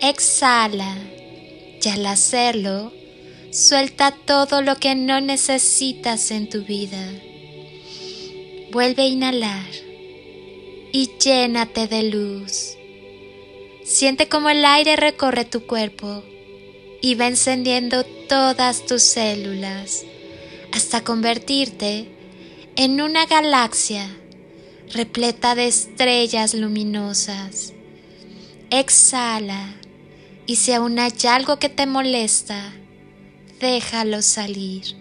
Exhala y al hacerlo, suelta todo lo que no necesitas en tu vida. Vuelve a inhalar y llénate de luz. Siente como el aire recorre tu cuerpo y va encendiendo todas tus células hasta convertirte en una galaxia repleta de estrellas luminosas. Exhala y si aún hay algo que te molesta, déjalo salir.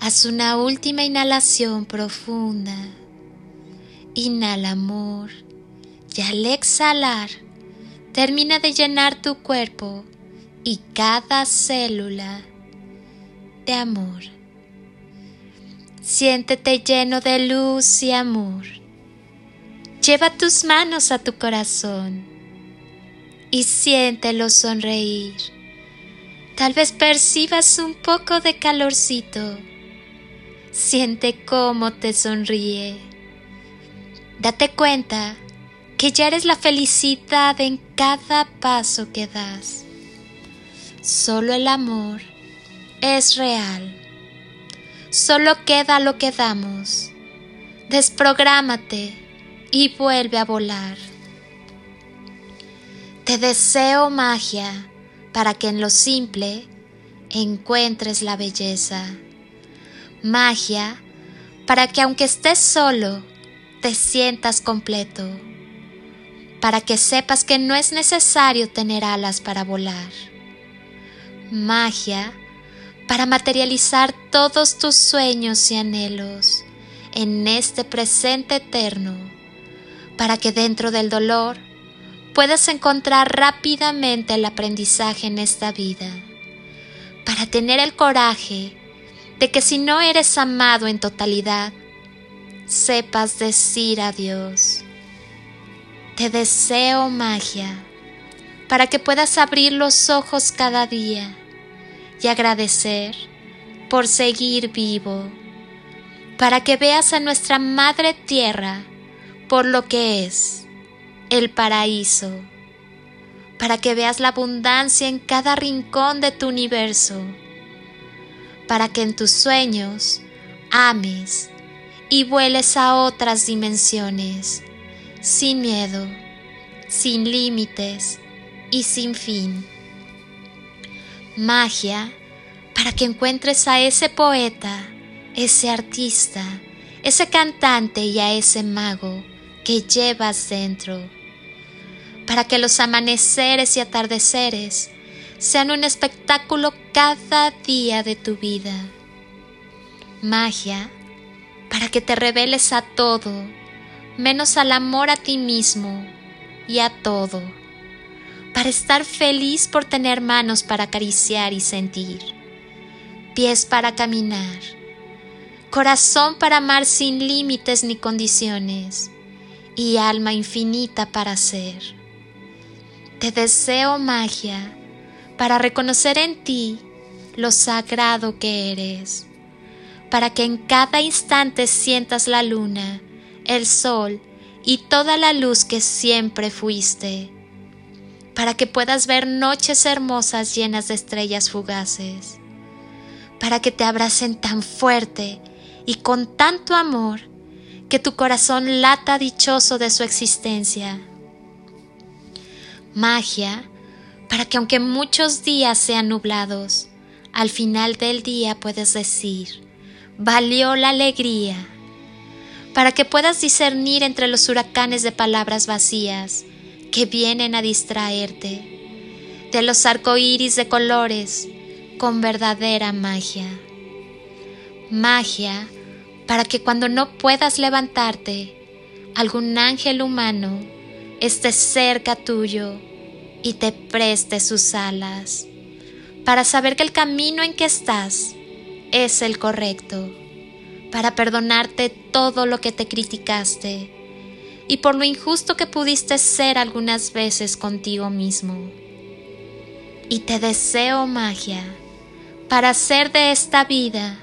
Haz una última inhalación profunda. Inhala amor y al exhalar, termina de llenar tu cuerpo y cada célula de amor. Siéntete lleno de luz y amor. Lleva tus manos a tu corazón y siéntelo sonreír. Tal vez percibas un poco de calorcito. Siente cómo te sonríe. Date cuenta que ya eres la felicidad en cada paso que das. Solo el amor es real. Solo queda lo que damos. Desprográmate y vuelve a volar. Te deseo magia para que en lo simple encuentres la belleza. Magia para que aunque estés solo, te sientas completo. Para que sepas que no es necesario tener alas para volar. Magia para materializar todos tus sueños y anhelos en este presente eterno, para que dentro del dolor puedas encontrar rápidamente el aprendizaje en esta vida, para tener el coraje de que si no eres amado en totalidad, sepas decir adiós. Te deseo magia para que puedas abrir los ojos cada día y agradecer por seguir vivo, para que veas a nuestra Madre Tierra por lo que es el paraíso, para que veas la abundancia en cada rincón de tu universo, para que en tus sueños ames y vueles a otras dimensiones, sin miedo, sin límites y sin fin. Magia para que encuentres a ese poeta, ese artista, ese cantante y a ese mago que llevas dentro, para que los amaneceres y atardeceres sean un espectáculo cada día de tu vida. Magia para que te reveles a todo, menos al amor a ti mismo y a todo para estar feliz por tener manos para acariciar y sentir, pies para caminar, corazón para amar sin límites ni condiciones y alma infinita para ser. Te deseo magia para reconocer en ti lo sagrado que eres, para que en cada instante sientas la luna, el sol y toda la luz que siempre fuiste para que puedas ver noches hermosas llenas de estrellas fugaces, para que te abracen tan fuerte y con tanto amor que tu corazón lata dichoso de su existencia. Magia para que aunque muchos días sean nublados, al final del día puedes decir, valió la alegría, para que puedas discernir entre los huracanes de palabras vacías que vienen a distraerte de los arcoíris de colores con verdadera magia. Magia para que cuando no puedas levantarte, algún ángel humano esté cerca tuyo y te preste sus alas para saber que el camino en que estás es el correcto, para perdonarte todo lo que te criticaste y por lo injusto que pudiste ser algunas veces contigo mismo. Y te deseo magia para hacer de esta vida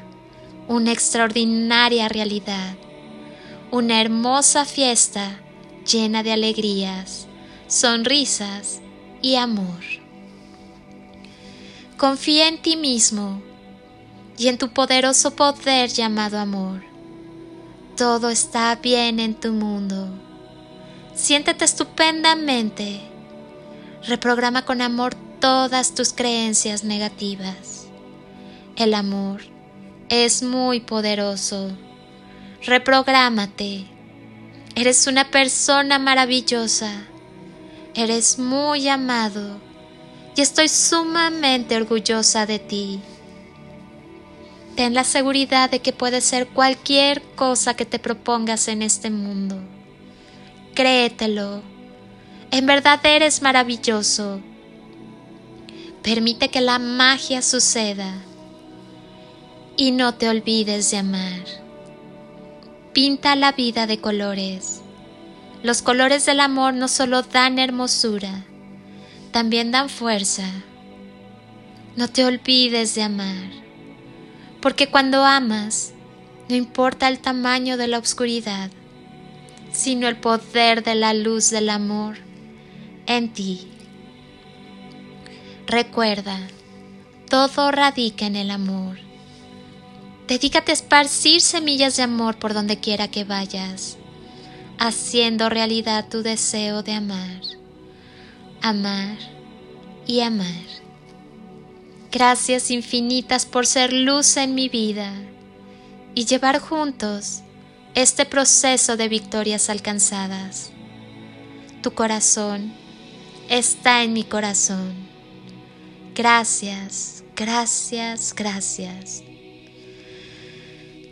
una extraordinaria realidad, una hermosa fiesta llena de alegrías, sonrisas y amor. Confía en ti mismo y en tu poderoso poder llamado amor. Todo está bien en tu mundo. Siéntete estupendamente. Reprograma con amor todas tus creencias negativas. El amor es muy poderoso. Reprográmate. Eres una persona maravillosa. Eres muy amado y estoy sumamente orgullosa de ti. Ten la seguridad de que puedes ser cualquier cosa que te propongas en este mundo. Créetelo. En verdad eres maravilloso. Permite que la magia suceda. Y no te olvides de amar. Pinta la vida de colores. Los colores del amor no solo dan hermosura, también dan fuerza. No te olvides de amar, porque cuando amas, no importa el tamaño de la oscuridad, sino el poder de la luz del amor en ti. Recuerda, todo radica en el amor. Dedícate a esparcir semillas de amor por donde quiera que vayas, haciendo realidad tu deseo de amar amar y amar. Gracias infinitas por ser luz en mi vida y llevar juntos este proceso de victorias alcanzadas. Tu corazón está en mi corazón. Gracias, gracias, gracias.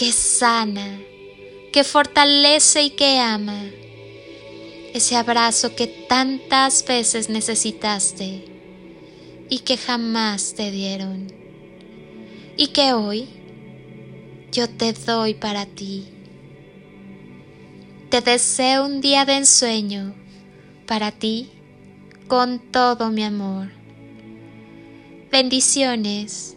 que sana, que fortalece y que ama ese abrazo que tantas veces necesitaste y que jamás te dieron y que hoy yo te doy para ti. Te deseo un día de ensueño para ti con todo mi amor. Bendiciones